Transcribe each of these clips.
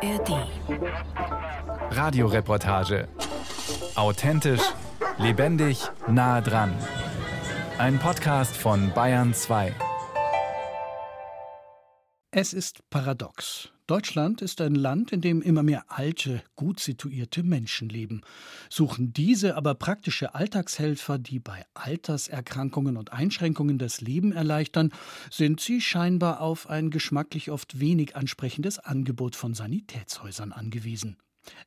ARD. Radioreportage. Authentisch, lebendig, nah dran. Ein Podcast von Bayern 2. Es ist paradox. Deutschland ist ein Land, in dem immer mehr alte, gut situierte Menschen leben. Suchen diese aber praktische Alltagshelfer, die bei Alterserkrankungen und Einschränkungen das Leben erleichtern, sind sie scheinbar auf ein geschmacklich oft wenig ansprechendes Angebot von Sanitätshäusern angewiesen.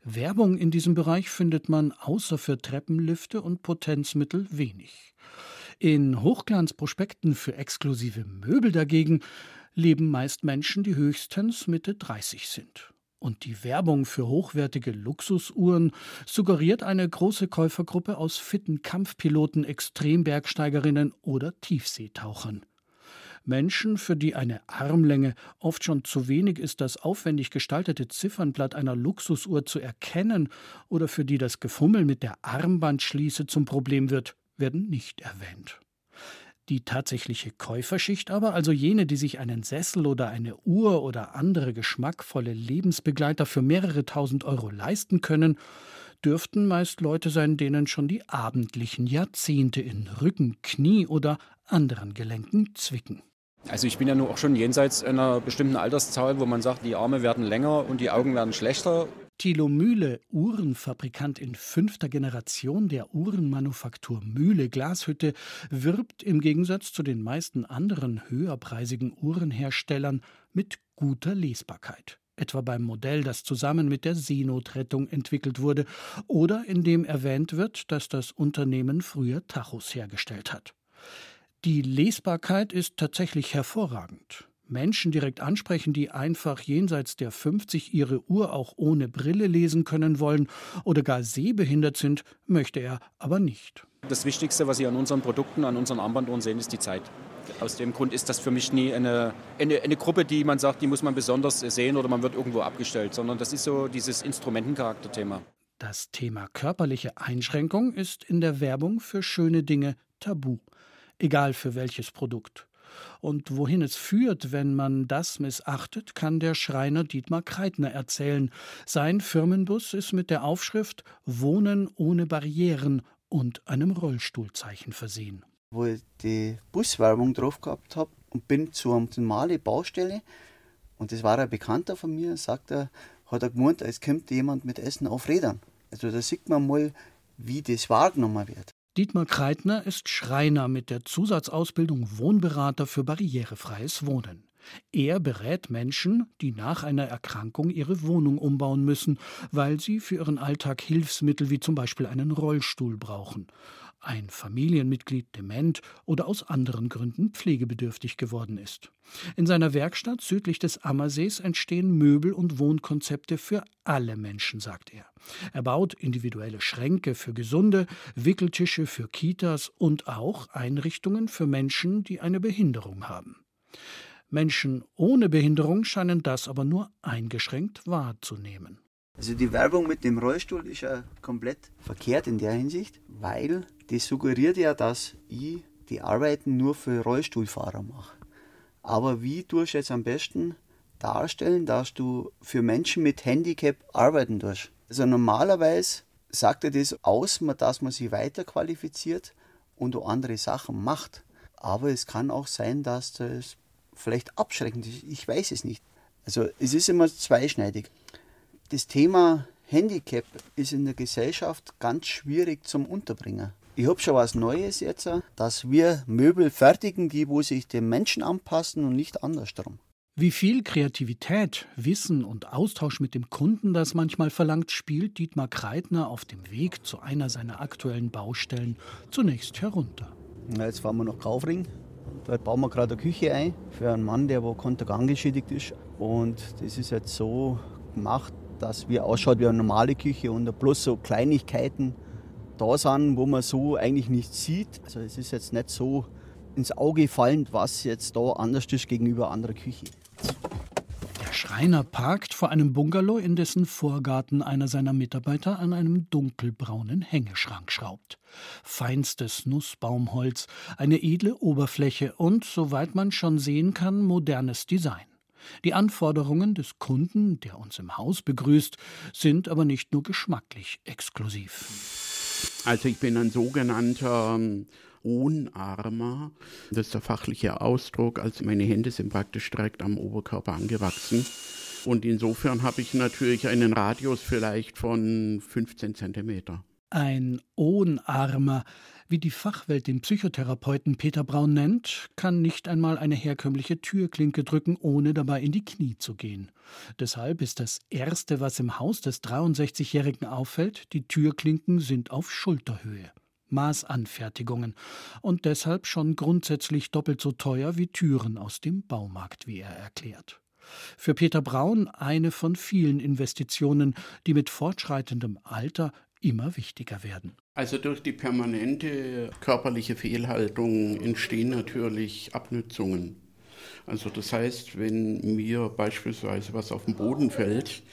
Werbung in diesem Bereich findet man außer für Treppenlifte und Potenzmittel wenig. In Hochglanzprospekten für exklusive Möbel dagegen leben meist Menschen, die höchstens Mitte 30 sind. Und die Werbung für hochwertige Luxusuhren suggeriert eine große Käufergruppe aus fitten Kampfpiloten, Extrembergsteigerinnen oder Tiefseetauchern. Menschen, für die eine Armlänge oft schon zu wenig ist, das aufwendig gestaltete Ziffernblatt einer Luxusuhr zu erkennen oder für die das Gefummel mit der Armbandschließe zum Problem wird, werden nicht erwähnt. Die tatsächliche Käuferschicht aber, also jene, die sich einen Sessel oder eine Uhr oder andere geschmackvolle Lebensbegleiter für mehrere tausend Euro leisten können, dürften meist Leute sein, denen schon die abendlichen Jahrzehnte in Rücken, Knie oder anderen Gelenken zwicken. Also ich bin ja nur auch schon jenseits einer bestimmten Alterszahl, wo man sagt, die Arme werden länger und die Augen werden schlechter. Thilo Mühle, Uhrenfabrikant in fünfter Generation der Uhrenmanufaktur Mühle Glashütte, wirbt im Gegensatz zu den meisten anderen höherpreisigen Uhrenherstellern mit guter Lesbarkeit. Etwa beim Modell, das zusammen mit der Seenotrettung entwickelt wurde, oder in dem erwähnt wird, dass das Unternehmen früher Tachos hergestellt hat. Die Lesbarkeit ist tatsächlich hervorragend. Menschen direkt ansprechen, die einfach jenseits der 50 ihre Uhr auch ohne Brille lesen können wollen oder gar sehbehindert sind, möchte er aber nicht. Das Wichtigste, was Sie an unseren Produkten, an unseren Armbanduhren sehen, ist die Zeit. Aus dem Grund ist das für mich nie eine, eine, eine, Gruppe, die man sagt, die muss man besonders sehen oder man wird irgendwo abgestellt, sondern das ist so dieses Instrumentencharakterthema. Das Thema körperliche Einschränkung ist in der Werbung für schöne Dinge tabu, egal für welches Produkt. Und wohin es führt, wenn man das missachtet, kann der Schreiner Dietmar Kreitner erzählen. Sein Firmenbus ist mit der Aufschrift Wohnen ohne Barrieren und einem Rollstuhlzeichen versehen. Wo ich die Buswerbung drauf gehabt habe und bin zu einer normalen Baustelle und das war ein Bekannter von mir, sagt er, hat er gemeint, es kommt jemand mit Essen auf Rädern. Also da sieht man mal, wie das wahrgenommen wird. Dietmar Kreitner ist Schreiner mit der Zusatzausbildung Wohnberater für barrierefreies Wohnen. Er berät Menschen, die nach einer Erkrankung ihre Wohnung umbauen müssen, weil sie für ihren Alltag Hilfsmittel wie zum Beispiel einen Rollstuhl brauchen ein Familienmitglied dement oder aus anderen Gründen pflegebedürftig geworden ist. In seiner Werkstatt südlich des Ammersees entstehen Möbel und Wohnkonzepte für alle Menschen, sagt er. Er baut individuelle Schränke für Gesunde, Wickeltische für Kitas und auch Einrichtungen für Menschen, die eine Behinderung haben. Menschen ohne Behinderung scheinen das aber nur eingeschränkt wahrzunehmen. Also die Werbung mit dem Rollstuhl ist ja komplett verkehrt in der Hinsicht, weil das suggeriert ja, dass ich die Arbeiten nur für Rollstuhlfahrer mache. Aber wie tust du jetzt am besten darstellen, dass du für Menschen mit Handicap arbeiten tust? Also normalerweise sagt er das aus, dass man sich weiter qualifiziert und andere Sachen macht. Aber es kann auch sein, dass das vielleicht abschreckend ist. Ich weiß es nicht. Also es ist immer zweischneidig. Das Thema Handicap ist in der Gesellschaft ganz schwierig zum Unterbringen. Ich habe schon was Neues jetzt, dass wir Möbel fertigen, die wo sich dem Menschen anpassen und nicht andersrum. Wie viel Kreativität, Wissen und Austausch mit dem Kunden das manchmal verlangt, spielt Dietmar Kreitner auf dem Weg zu einer seiner aktuellen Baustellen zunächst herunter. Na, jetzt fahren wir nach Kaufring. Dort bauen wir gerade eine Küche ein für einen Mann, der wo Kontergang geschädigt ist. Und das ist jetzt so gemacht, dass wir ausschaut wie eine normale Küche und bloß so Kleinigkeiten da sind, wo man so eigentlich nicht sieht. Also es ist jetzt nicht so ins Auge fallend, was jetzt da anders ist gegenüber anderer Küche. Der Schreiner parkt vor einem Bungalow, in dessen Vorgarten einer seiner Mitarbeiter an einem dunkelbraunen Hängeschrank schraubt. Feinstes Nussbaumholz, eine edle Oberfläche und, soweit man schon sehen kann, modernes Design. Die Anforderungen des Kunden, der uns im Haus begrüßt, sind aber nicht nur geschmacklich exklusiv. Also ich bin ein sogenannter Ohnarmer. Das ist der fachliche Ausdruck. Also meine Hände sind praktisch direkt am Oberkörper angewachsen. Und insofern habe ich natürlich einen Radius vielleicht von 15 Zentimeter. Ein Ohnarmer, wie die Fachwelt den Psychotherapeuten Peter Braun nennt, kann nicht einmal eine herkömmliche Türklinke drücken, ohne dabei in die Knie zu gehen. Deshalb ist das Erste, was im Haus des 63-Jährigen auffällt, die Türklinken sind auf Schulterhöhe. Maßanfertigungen und deshalb schon grundsätzlich doppelt so teuer wie Türen aus dem Baumarkt, wie er erklärt. Für Peter Braun eine von vielen Investitionen, die mit fortschreitendem Alter immer wichtiger werden. Also durch die permanente körperliche Fehlhaltung entstehen natürlich Abnützungen. Also das heißt, wenn mir beispielsweise was auf den Boden fällt,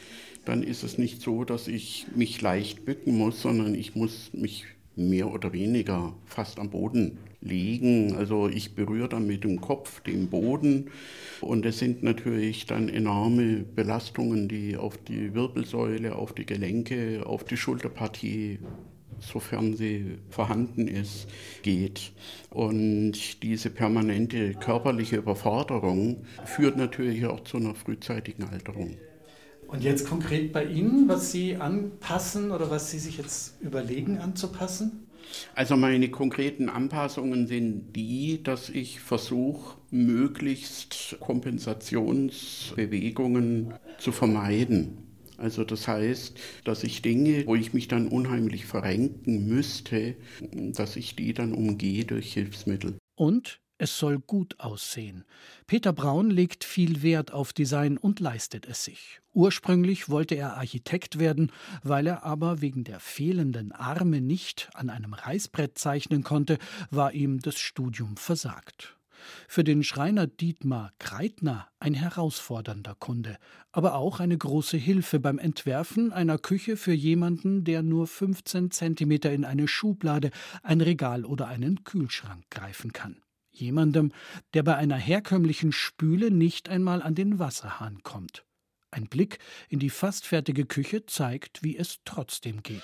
dann ist es nicht so, dass ich mich leicht bücken muss, sondern ich muss mich mehr oder weniger fast am Boden liegen. Also ich berühre dann mit dem Kopf den Boden und es sind natürlich dann enorme Belastungen, die auf die Wirbelsäule, auf die Gelenke, auf die Schulterpartie sofern sie vorhanden ist, geht. Und diese permanente körperliche Überforderung führt natürlich auch zu einer frühzeitigen Alterung. Und jetzt konkret bei Ihnen, was Sie anpassen oder was Sie sich jetzt überlegen anzupassen? Also meine konkreten Anpassungen sind die, dass ich versuche, möglichst Kompensationsbewegungen zu vermeiden. Also das heißt, dass ich Dinge, wo ich mich dann unheimlich verrenken müsste, dass ich die dann umgehe durch Hilfsmittel. Und es soll gut aussehen. Peter Braun legt viel Wert auf Design und leistet es sich. Ursprünglich wollte er Architekt werden, weil er aber wegen der fehlenden Arme nicht an einem Reißbrett zeichnen konnte, war ihm das Studium versagt. Für den Schreiner Dietmar Kreitner ein herausfordernder Kunde, aber auch eine große Hilfe beim Entwerfen einer Küche für jemanden, der nur 15 Zentimeter in eine Schublade, ein Regal oder einen Kühlschrank greifen kann. Jemandem, der bei einer herkömmlichen Spüle nicht einmal an den Wasserhahn kommt. Ein Blick in die fast fertige Küche zeigt, wie es trotzdem geht.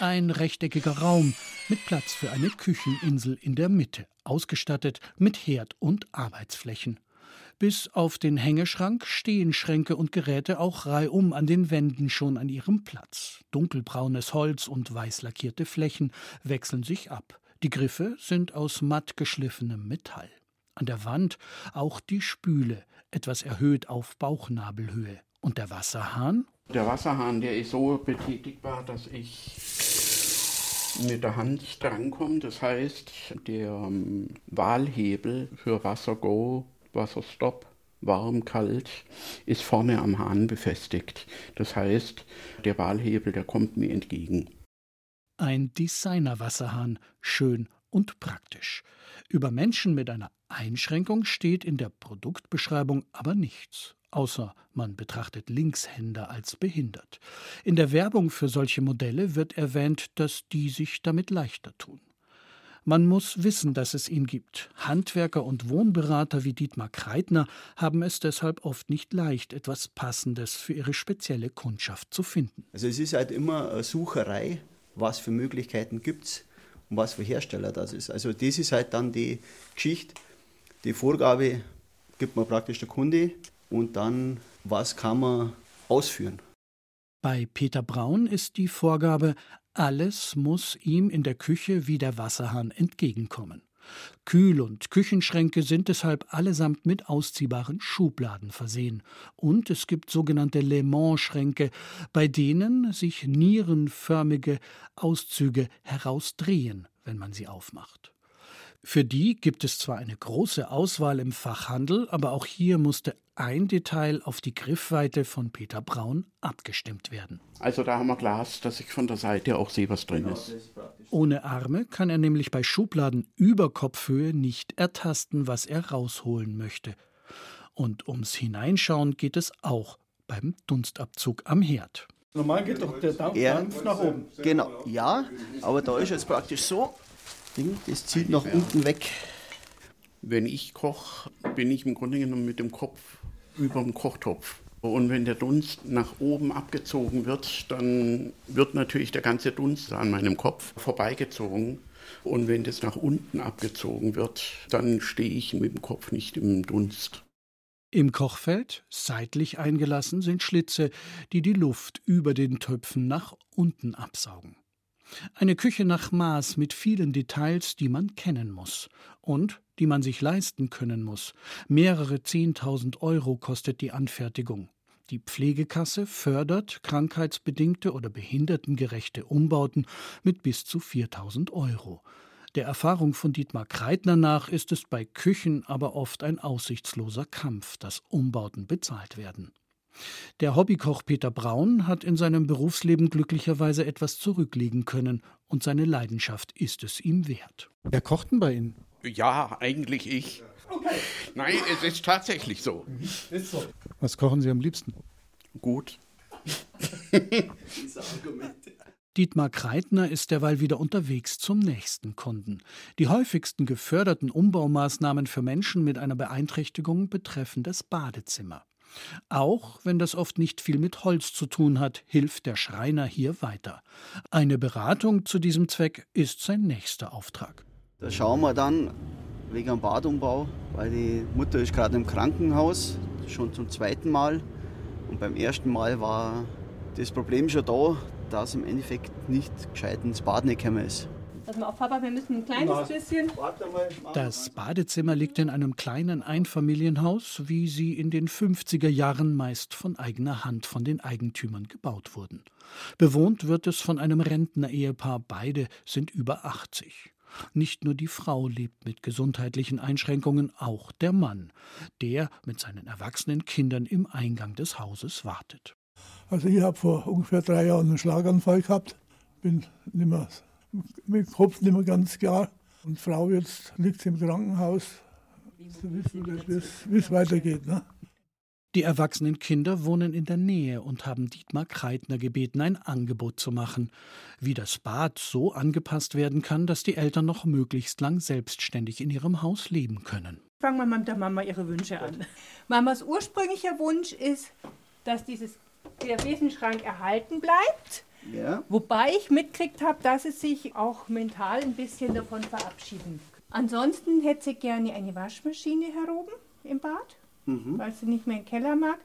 Ein rechteckiger Raum mit Platz für eine Kücheninsel in der Mitte, ausgestattet mit Herd und Arbeitsflächen. Bis auf den Hängeschrank stehen Schränke und Geräte auch reihum an den Wänden schon an ihrem Platz. Dunkelbraunes Holz und weiß lackierte Flächen wechseln sich ab. Die Griffe sind aus matt geschliffenem Metall. An der Wand auch die Spüle, etwas erhöht auf Bauchnabelhöhe. Und der Wasserhahn? Der Wasserhahn, der ist so betätigbar, dass ich mit der Hand drankomme. Das heißt, der ähm, Wahlhebel für Wasser-Go, Wasserstopp, warm, kalt, ist vorne am Hahn befestigt. Das heißt, der Wahlhebel, der kommt mir entgegen. Ein Designer-Wasserhahn, schön und praktisch. Über Menschen mit einer Einschränkung steht in der Produktbeschreibung aber nichts, außer man betrachtet Linkshänder als behindert. In der Werbung für solche Modelle wird erwähnt, dass die sich damit leichter tun. Man muss wissen, dass es ihn gibt. Handwerker und Wohnberater wie Dietmar Kreitner haben es deshalb oft nicht leicht, etwas Passendes für ihre spezielle Kundschaft zu finden. Also es ist halt immer eine Sucherei was für Möglichkeiten gibt es und was für Hersteller das ist. Also das ist halt dann die Geschichte, die Vorgabe gibt man praktisch der Kunde und dann, was kann man ausführen. Bei Peter Braun ist die Vorgabe, alles muss ihm in der Küche wie der Wasserhahn entgegenkommen. Kühl- und Küchenschränke sind deshalb allesamt mit ausziehbaren Schubladen versehen. Und es gibt sogenannte Le Mans-Schränke, bei denen sich nierenförmige Auszüge herausdrehen, wenn man sie aufmacht. Für die gibt es zwar eine große Auswahl im Fachhandel, aber auch hier musste ein Detail auf die Griffweite von Peter Braun abgestimmt werden. Also da haben wir Glas, dass ich von der Seite auch sehe, was drin ist. Ohne Arme kann er nämlich bei Schubladen über Kopfhöhe nicht ertasten, was er rausholen möchte. Und ums Hineinschauen geht es auch beim Dunstabzug am Herd. Normal geht doch der Dampf, Dampf nach oben. Genau, ja, aber da ist es praktisch so, Ding, das zieht nach unten weg. Wenn ich koche, bin ich im Grunde genommen mit dem Kopf über dem Kochtopf. Und wenn der Dunst nach oben abgezogen wird, dann wird natürlich der ganze Dunst an meinem Kopf vorbeigezogen. Und wenn das nach unten abgezogen wird, dann stehe ich mit dem Kopf nicht im Dunst. Im Kochfeld, seitlich eingelassen, sind Schlitze, die die Luft über den Töpfen nach unten absaugen. Eine Küche nach Maß mit vielen Details, die man kennen muss und die man sich leisten können muss. Mehrere Zehntausend Euro kostet die Anfertigung. Die Pflegekasse fördert krankheitsbedingte oder behindertengerechte Umbauten mit bis zu 4000 Euro. Der Erfahrung von Dietmar Kreitner nach ist es bei Küchen aber oft ein aussichtsloser Kampf, dass Umbauten bezahlt werden. Der Hobbykoch Peter Braun hat in seinem Berufsleben glücklicherweise etwas zurücklegen können und seine Leidenschaft ist es ihm wert. Wer kocht denn bei Ihnen? Ja, eigentlich ich. Okay. Nein, es ist tatsächlich so. Ist so. Was kochen Sie am liebsten? Gut. Dietmar Kreitner ist derweil wieder unterwegs zum nächsten Kunden. Die häufigsten geförderten Umbaumaßnahmen für Menschen mit einer Beeinträchtigung betreffen das Badezimmer. Auch wenn das oft nicht viel mit Holz zu tun hat, hilft der Schreiner hier weiter. Eine Beratung zu diesem Zweck ist sein nächster Auftrag. Da schauen wir dann wegen am Badumbau, weil die Mutter ist gerade im Krankenhaus, schon zum zweiten Mal. Und beim ersten Mal war das Problem schon da, dass im Endeffekt nicht gescheit ins Bad nicht gekommen ist. Pass mal auf, Papa, wir müssen ein kleines bisschen. Das Badezimmer liegt in einem kleinen Einfamilienhaus, wie sie in den 50er Jahren meist von eigener Hand von den Eigentümern gebaut wurden. Bewohnt wird es von einem Rentner-Ehepaar, beide sind über 80. Nicht nur die Frau lebt mit gesundheitlichen Einschränkungen, auch der Mann, der mit seinen erwachsenen Kindern im Eingang des Hauses wartet. Also ich habe vor ungefähr drei Jahren einen Schlaganfall gehabt, bin nicht mehr, mit dem Kopf nicht mehr ganz klar. Und Frau jetzt liegt im Krankenhaus, zu wissen, wie es weitergeht. Ne? Die erwachsenen Kinder wohnen in der Nähe und haben Dietmar Kreitner gebeten, ein Angebot zu machen, wie das Bad so angepasst werden kann, dass die Eltern noch möglichst lang selbstständig in ihrem Haus leben können. Fangen wir mal mit der Mama ihre Wünsche an. Mamas ursprünglicher Wunsch ist, dass dieses, der Wesenschrank erhalten bleibt. Ja. Wobei ich mitgekriegt habe, dass es sich auch mental ein bisschen davon verabschieden. Ansonsten hätte sie gerne eine Waschmaschine heroben im Bad mhm. weil sie nicht mehr im Keller mag.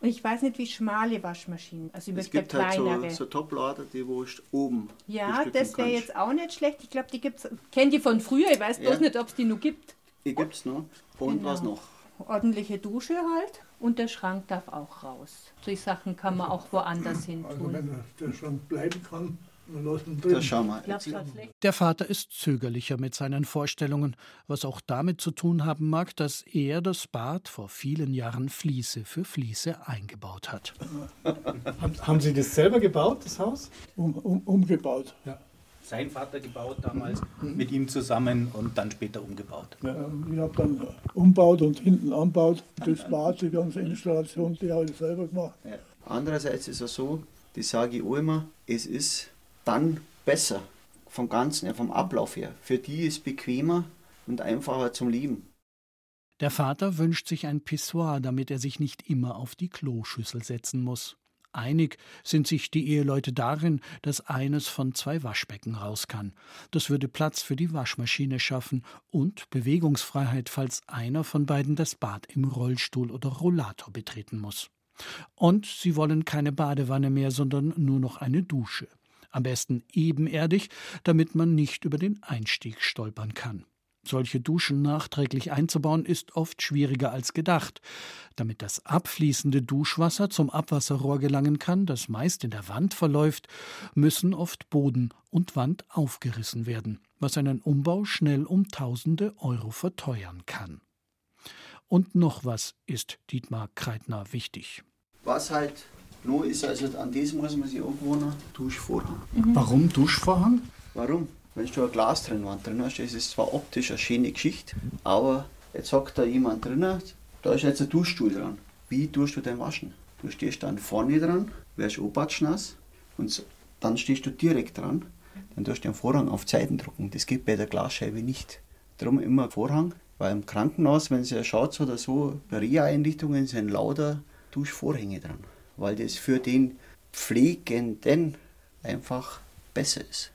Und ich weiß nicht, wie schmale Waschmaschinen, also es gibt kleinere. halt so, so Toplader, die wo oben Ja, das wäre jetzt auch nicht schlecht. Ich glaube, die gibt es, kennt die von früher, ich weiß ja. bloß nicht, ob es die noch gibt. Die gibt es noch. Und genau. was noch? Ordentliche Dusche halt und der Schrank darf auch raus. Solche Sachen kann man auch woanders hin also tun. Also wenn der Schrank bleiben kann, das schauen wir. Der Vater ist zögerlicher mit seinen Vorstellungen, was auch damit zu tun haben mag, dass er das Bad vor vielen Jahren Fliese für Fliese eingebaut hat. haben Sie das selber gebaut, das Haus? Um, um, umgebaut. Ja. Sein Vater gebaut damals, mhm. mit ihm zusammen und dann später umgebaut. Ja, ich habe dann umbaut und hinten anbaut. Das Bad, die ganze Installation, die habe ich selber gemacht. Ja. Andererseits ist es so, die sage ich auch immer, es ist dann besser vom Ganzen, vom Ablauf her. Für die ist es bequemer und einfacher zum Lieben. Der Vater wünscht sich ein Pissoir, damit er sich nicht immer auf die Kloschüssel setzen muss. Einig sind sich die Eheleute darin, dass eines von zwei Waschbecken raus kann. Das würde Platz für die Waschmaschine schaffen und Bewegungsfreiheit, falls einer von beiden das Bad im Rollstuhl oder Rollator betreten muss. Und sie wollen keine Badewanne mehr, sondern nur noch eine Dusche am besten ebenerdig, damit man nicht über den Einstieg stolpern kann. Solche Duschen nachträglich einzubauen ist oft schwieriger als gedacht. Damit das abfließende Duschwasser zum Abwasserrohr gelangen kann, das meist in der Wand verläuft, müssen oft Boden und Wand aufgerissen werden, was einen Umbau schnell um tausende Euro verteuern kann. Und noch was ist Dietmar Kreitner wichtig. Was halt nur ist also an diesem muss man sich angewohnen, Duschvorhang. Mhm. Warum Duschvorhang? Warum? Wenn du ein Glas drin hast, ist es zwar optisch eine schöne Geschichte, aber jetzt sagt da jemand drin, da ist jetzt ein Duschstuhl dran. Wie tust du den waschen? Du stehst dann vorne dran, wirst nass und dann stehst du direkt dran. Dann tust du den Vorhang auf Zeiten drucken. Das geht bei der Glasscheibe nicht. Darum immer Vorhang, Weil im Krankenhaus, wenn Sie schaut oder so, bei Reha-Einrichtungen sind lauter Duschvorhänge dran, weil das für den Pflegenden einfach besser ist.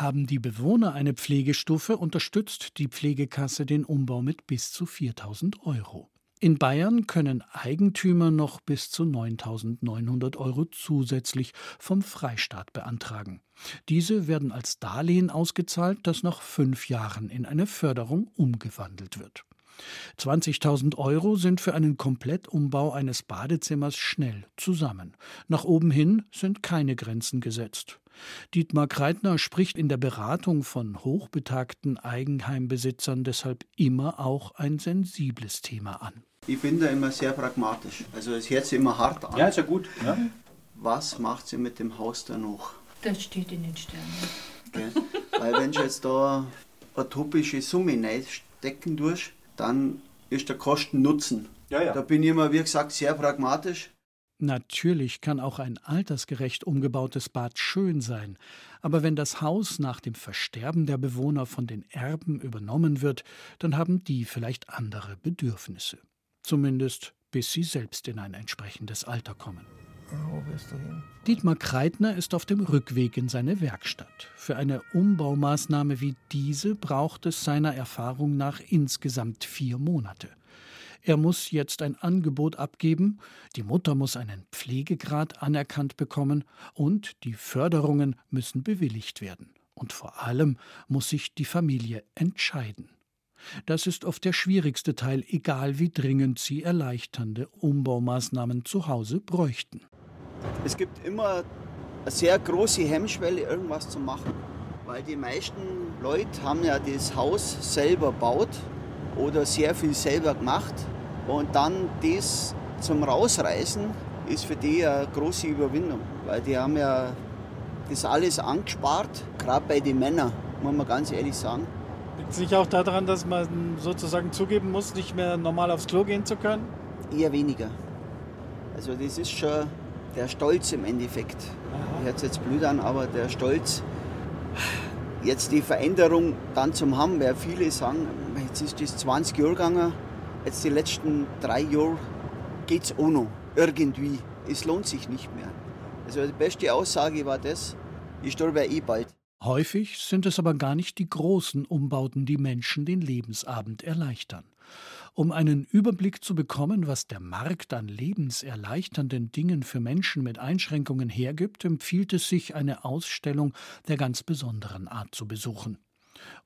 Haben die Bewohner eine Pflegestufe, unterstützt die Pflegekasse den Umbau mit bis zu 4000 Euro. In Bayern können Eigentümer noch bis zu 9.900 Euro zusätzlich vom Freistaat beantragen. Diese werden als Darlehen ausgezahlt, das nach fünf Jahren in eine Förderung umgewandelt wird. 20.000 Euro sind für einen Komplettumbau eines Badezimmers schnell zusammen. Nach oben hin sind keine Grenzen gesetzt. Dietmar Kreitner spricht in der Beratung von hochbetagten Eigenheimbesitzern deshalb immer auch ein sensibles Thema an. Ich bin da immer sehr pragmatisch. Also es hört sich immer hart an. Ja, ist ja gut. Ja. Was macht sie mit dem Haus dann noch? Das steht in den Sternen. Okay. Weil wenn du jetzt da eine topische Summe stecken tust, dann ist der Kosten-Nutzen. Ja, ja. Da bin ich immer, wie gesagt, sehr pragmatisch. Natürlich kann auch ein altersgerecht umgebautes Bad schön sein, aber wenn das Haus nach dem Versterben der Bewohner von den Erben übernommen wird, dann haben die vielleicht andere Bedürfnisse. Zumindest bis sie selbst in ein entsprechendes Alter kommen. Dietmar Kreitner ist auf dem Rückweg in seine Werkstatt. Für eine Umbaumaßnahme wie diese braucht es seiner Erfahrung nach insgesamt vier Monate. Er muss jetzt ein Angebot abgeben, die Mutter muss einen Pflegegrad anerkannt bekommen und die Förderungen müssen bewilligt werden. Und vor allem muss sich die Familie entscheiden. Das ist oft der schwierigste Teil, egal wie dringend sie erleichternde Umbaumaßnahmen zu Hause bräuchten. Es gibt immer eine sehr große Hemmschwelle, irgendwas zu machen. Weil die meisten Leute haben ja das Haus selber baut oder sehr viel selber gemacht. Und dann das zum Rausreißen ist für die eine große Überwindung. Weil die haben ja das alles angespart, gerade bei den Männern, muss man ganz ehrlich sagen. Liegt es nicht auch daran, dass man sozusagen zugeben muss, nicht mehr normal aufs Klo gehen zu können? Eher weniger. Also das ist schon der Stolz im Endeffekt. Hört sich jetzt blöd an, aber der Stolz, jetzt die Veränderung dann zum haben, weil viele sagen, jetzt ist das 20 Jahre gegangen, jetzt die letzten drei Jahre geht es auch noch, irgendwie. Es lohnt sich nicht mehr. Also die beste Aussage war das, ich sterbe eh bald. Häufig sind es aber gar nicht die großen Umbauten, die Menschen den Lebensabend erleichtern. Um einen Überblick zu bekommen, was der Markt an lebenserleichternden Dingen für Menschen mit Einschränkungen hergibt, empfiehlt es sich, eine Ausstellung der ganz besonderen Art zu besuchen.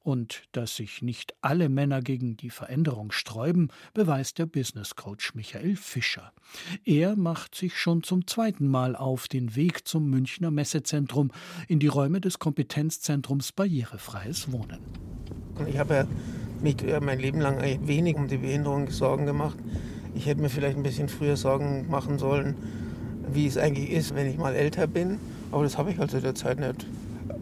Und dass sich nicht alle Männer gegen die Veränderung sträuben, beweist der Business Coach Michael Fischer. Er macht sich schon zum zweiten Mal auf den Weg zum Münchner Messezentrum in die Räume des Kompetenzzentrums Barrierefreies Wohnen. Ich habe mich mein Leben lang wenig um die Behinderung Sorgen gemacht. Ich hätte mir vielleicht ein bisschen früher Sorgen machen sollen, wie es eigentlich ist, wenn ich mal älter bin. Aber das habe ich halt zu der Zeit nicht.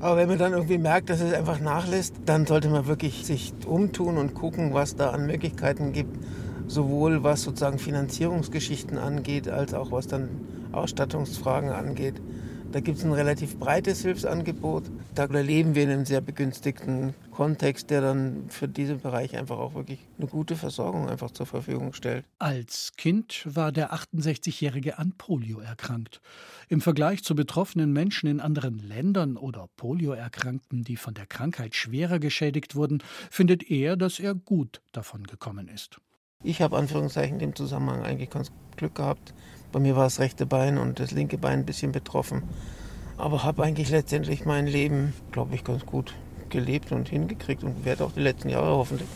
Aber wenn man dann irgendwie merkt, dass es einfach nachlässt, dann sollte man wirklich sich umtun und gucken, was da an Möglichkeiten gibt. Sowohl was sozusagen Finanzierungsgeschichten angeht, als auch was dann Ausstattungsfragen angeht. Da gibt es ein relativ breites Hilfsangebot. Da leben wir in einem sehr begünstigten Kontext, der dann für diesen Bereich einfach auch wirklich eine gute Versorgung einfach zur Verfügung stellt. Als Kind war der 68-Jährige an Polio erkrankt. Im Vergleich zu betroffenen Menschen in anderen Ländern oder Polioerkrankten, die von der Krankheit schwerer geschädigt wurden, findet er, dass er gut davon gekommen ist. Ich habe Anführungszeichen in dem Zusammenhang eigentlich ganz Glück gehabt. Bei mir war das rechte Bein und das linke Bein ein bisschen betroffen. Aber habe eigentlich letztendlich mein Leben, glaube ich, ganz gut gelebt und hingekriegt und werde auch die letzten Jahre hoffentlich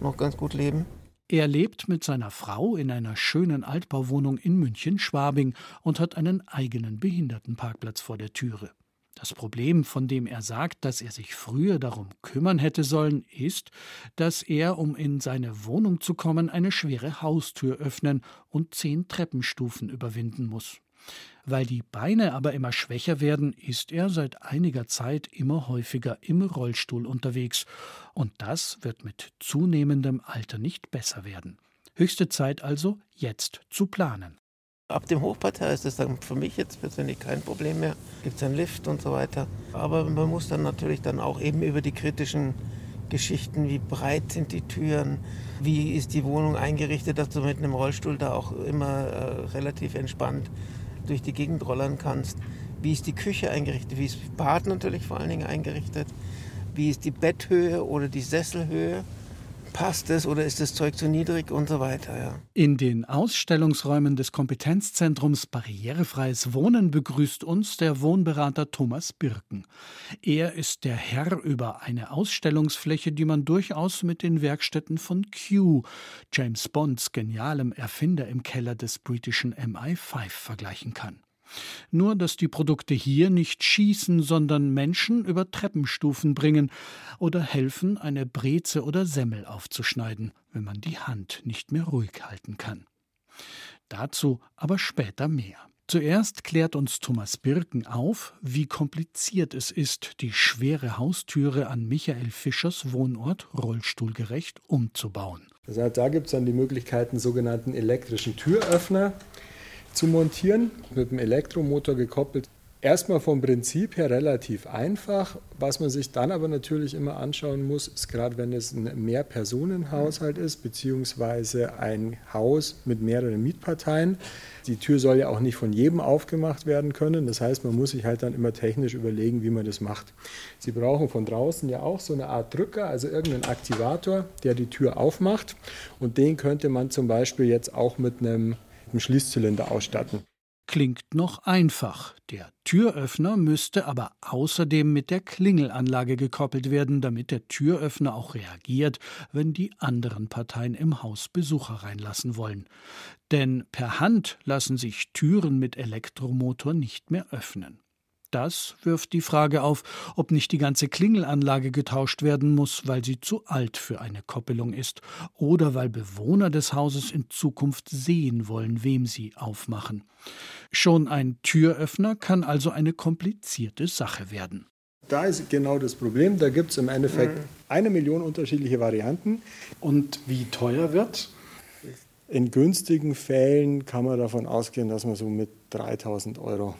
noch ganz gut leben. Er lebt mit seiner Frau in einer schönen Altbauwohnung in München-Schwabing und hat einen eigenen Behindertenparkplatz vor der Türe. Das Problem, von dem er sagt, dass er sich früher darum kümmern hätte sollen, ist, dass er, um in seine Wohnung zu kommen, eine schwere Haustür öffnen und zehn Treppenstufen überwinden muss. Weil die Beine aber immer schwächer werden, ist er seit einiger Zeit immer häufiger im Rollstuhl unterwegs, und das wird mit zunehmendem Alter nicht besser werden. Höchste Zeit also, jetzt zu planen. Ab dem Hochparterre ist es dann für mich jetzt persönlich kein Problem mehr. Gibt es einen Lift und so weiter. Aber man muss dann natürlich dann auch eben über die kritischen Geschichten, wie breit sind die Türen, wie ist die Wohnung eingerichtet, dass du mit einem Rollstuhl da auch immer äh, relativ entspannt durch die Gegend rollern kannst. Wie ist die Küche eingerichtet, wie ist das Bad natürlich vor allen Dingen eingerichtet, wie ist die Betthöhe oder die Sesselhöhe passt es oder ist das Zeug zu niedrig und so weiter. Ja. In den Ausstellungsräumen des Kompetenzzentrums Barrierefreies Wohnen begrüßt uns der Wohnberater Thomas Birken. Er ist der Herr über eine Ausstellungsfläche, die man durchaus mit den Werkstätten von Q, James Bonds genialem Erfinder im Keller des britischen MI5, vergleichen kann. Nur, dass die Produkte hier nicht schießen, sondern Menschen über Treppenstufen bringen oder helfen, eine Breze oder Semmel aufzuschneiden, wenn man die Hand nicht mehr ruhig halten kann. Dazu aber später mehr. Zuerst klärt uns Thomas Birken auf, wie kompliziert es ist, die schwere Haustüre an Michael Fischers Wohnort rollstuhlgerecht umzubauen. Also da gibt es dann die Möglichkeit, sogenannten elektrischen Türöffner zu montieren, mit dem Elektromotor gekoppelt. Erstmal vom Prinzip her relativ einfach. Was man sich dann aber natürlich immer anschauen muss, ist gerade wenn es ein Mehrpersonenhaushalt ist, beziehungsweise ein Haus mit mehreren Mietparteien. Die Tür soll ja auch nicht von jedem aufgemacht werden können. Das heißt, man muss sich halt dann immer technisch überlegen, wie man das macht. Sie brauchen von draußen ja auch so eine Art Drücker, also irgendeinen Aktivator, der die Tür aufmacht. Und den könnte man zum Beispiel jetzt auch mit einem dem Schließzylinder ausstatten. Klingt noch einfach. Der Türöffner müsste aber außerdem mit der Klingelanlage gekoppelt werden, damit der Türöffner auch reagiert, wenn die anderen Parteien im Haus Besucher reinlassen wollen. Denn per Hand lassen sich Türen mit Elektromotor nicht mehr öffnen. Das wirft die Frage auf, ob nicht die ganze Klingelanlage getauscht werden muss, weil sie zu alt für eine Koppelung ist oder weil Bewohner des Hauses in Zukunft sehen wollen, wem sie aufmachen. Schon ein Türöffner kann also eine komplizierte Sache werden. Da ist genau das Problem. Da gibt es im Endeffekt mhm. eine Million unterschiedliche Varianten. Und wie teuer wird? In günstigen Fällen kann man davon ausgehen, dass man so mit 3000 Euro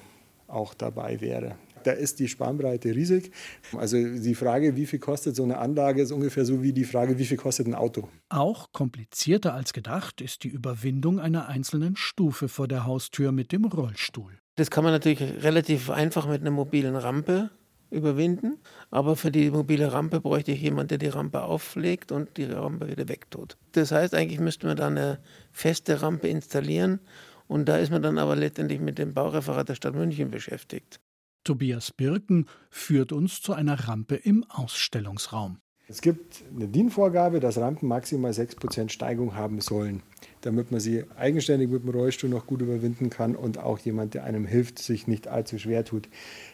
auch dabei wäre. Da ist die Spannbreite riesig. Also die Frage, wie viel kostet so eine Anlage, ist ungefähr so wie die Frage, wie viel kostet ein Auto. Auch komplizierter als gedacht ist die Überwindung einer einzelnen Stufe vor der Haustür mit dem Rollstuhl. Das kann man natürlich relativ einfach mit einer mobilen Rampe überwinden. Aber für die mobile Rampe bräuchte ich jemanden, der die Rampe auflegt und die Rampe wieder wegtut. Das heißt, eigentlich müssten wir da eine feste Rampe installieren und da ist man dann aber letztendlich mit dem Baureferat der Stadt München beschäftigt. Tobias Birken führt uns zu einer Rampe im Ausstellungsraum. Es gibt eine DIN-Vorgabe, dass Rampen maximal 6% Steigung haben sollen, damit man sie eigenständig mit dem Rollstuhl noch gut überwinden kann und auch jemand, der einem hilft, sich nicht allzu schwer tut.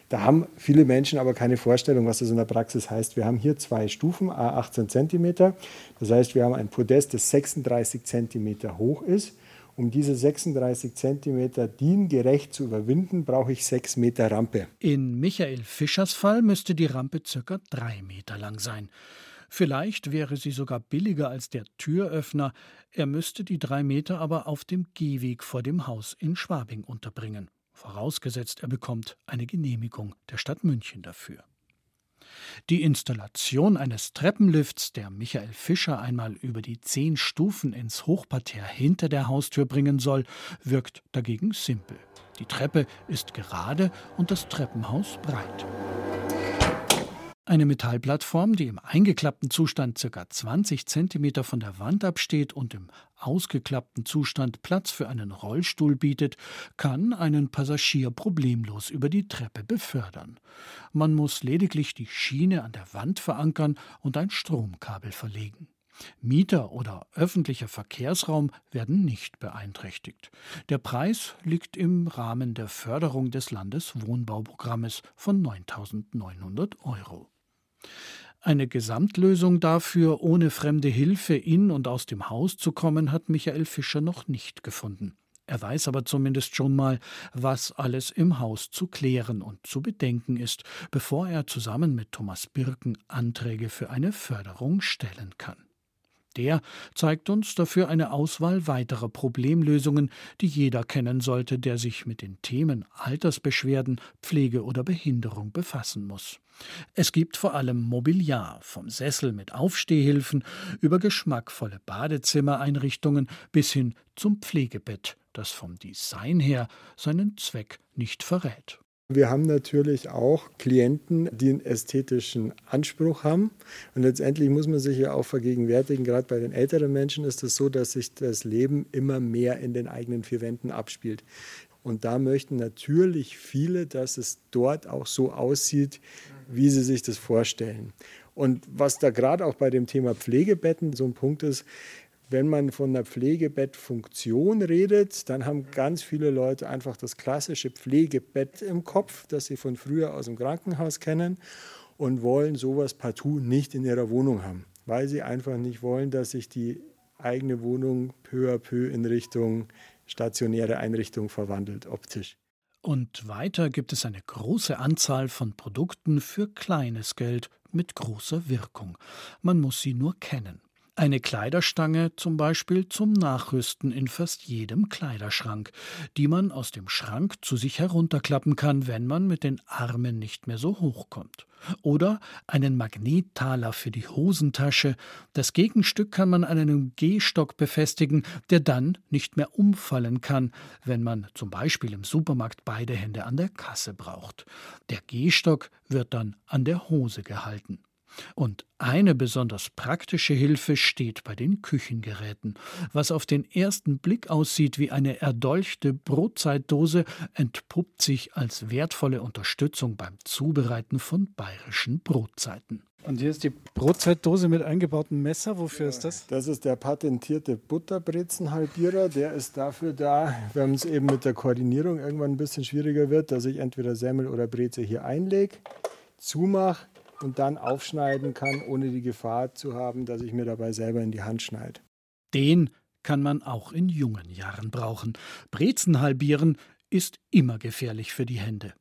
Da haben viele Menschen aber keine Vorstellung, was das in der Praxis heißt. Wir haben hier zwei Stufen, a 18 cm. Das heißt, wir haben ein Podest, das 36 cm hoch ist um diese 36 cm diengerecht zu überwinden, brauche ich 6 Meter Rampe. In Michael Fischers Fall müsste die Rampe ca. 3 Meter lang sein. Vielleicht wäre sie sogar billiger als der Türöffner. Er müsste die drei Meter aber auf dem Gehweg vor dem Haus in Schwabing unterbringen. Vorausgesetzt, er bekommt eine Genehmigung der Stadt München dafür. Die Installation eines Treppenlifts, der Michael Fischer einmal über die zehn Stufen ins Hochparterre hinter der Haustür bringen soll, wirkt dagegen simpel. Die Treppe ist gerade und das Treppenhaus breit. Eine Metallplattform, die im eingeklappten Zustand ca. 20 cm von der Wand absteht und im ausgeklappten Zustand Platz für einen Rollstuhl bietet, kann einen Passagier problemlos über die Treppe befördern. Man muss lediglich die Schiene an der Wand verankern und ein Stromkabel verlegen. Mieter oder öffentlicher Verkehrsraum werden nicht beeinträchtigt. Der Preis liegt im Rahmen der Förderung des Landeswohnbauprogrammes von 9.900 Euro. Eine Gesamtlösung dafür, ohne fremde Hilfe in und aus dem Haus zu kommen, hat Michael Fischer noch nicht gefunden. Er weiß aber zumindest schon mal, was alles im Haus zu klären und zu bedenken ist, bevor er zusammen mit Thomas Birken Anträge für eine Förderung stellen kann. Der zeigt uns dafür eine Auswahl weiterer Problemlösungen, die jeder kennen sollte, der sich mit den Themen Altersbeschwerden, Pflege oder Behinderung befassen muss. Es gibt vor allem Mobiliar, vom Sessel mit Aufstehhilfen über geschmackvolle Badezimmereinrichtungen bis hin zum Pflegebett, das vom Design her seinen Zweck nicht verrät. Wir haben natürlich auch Klienten, die einen ästhetischen Anspruch haben. Und letztendlich muss man sich ja auch vergegenwärtigen, gerade bei den älteren Menschen ist es so, dass sich das Leben immer mehr in den eigenen vier Wänden abspielt. Und da möchten natürlich viele, dass es dort auch so aussieht, wie sie sich das vorstellen. Und was da gerade auch bei dem Thema Pflegebetten so ein Punkt ist, wenn man von einer Pflegebettfunktion redet, dann haben ganz viele Leute einfach das klassische Pflegebett im Kopf, das sie von früher aus dem Krankenhaus kennen und wollen sowas partout nicht in ihrer Wohnung haben, weil sie einfach nicht wollen, dass sich die eigene Wohnung peu à peu in Richtung stationäre Einrichtung verwandelt optisch. Und weiter gibt es eine große Anzahl von Produkten für kleines Geld mit großer Wirkung. Man muss sie nur kennen. Eine Kleiderstange zum Beispiel zum Nachrüsten in fast jedem Kleiderschrank, die man aus dem Schrank zu sich herunterklappen kann, wenn man mit den Armen nicht mehr so hoch kommt. Oder einen Magnettaler für die Hosentasche. Das Gegenstück kann man an einem Gehstock befestigen, der dann nicht mehr umfallen kann, wenn man zum Beispiel im Supermarkt beide Hände an der Kasse braucht. Der Gehstock wird dann an der Hose gehalten. Und eine besonders praktische Hilfe steht bei den Küchengeräten. Was auf den ersten Blick aussieht wie eine erdolchte Brotzeitdose, entpuppt sich als wertvolle Unterstützung beim Zubereiten von bayerischen Brotzeiten. Und hier ist die Brotzeitdose mit eingebautem Messer. Wofür ja, ist das? Das ist der patentierte Butterbrezenhalbierer. Der ist dafür da, wenn es eben mit der Koordinierung irgendwann ein bisschen schwieriger wird, dass ich entweder Semmel oder Breze hier einlege, zumache und dann aufschneiden kann, ohne die Gefahr zu haben, dass ich mir dabei selber in die Hand schneide. Den kann man auch in jungen Jahren brauchen. Brezen halbieren ist immer gefährlich für die Hände.